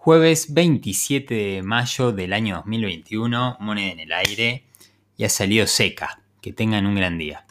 Jueves 27 de mayo del año 2021, moneda en el aire y ha salido seca. Que tengan un gran día.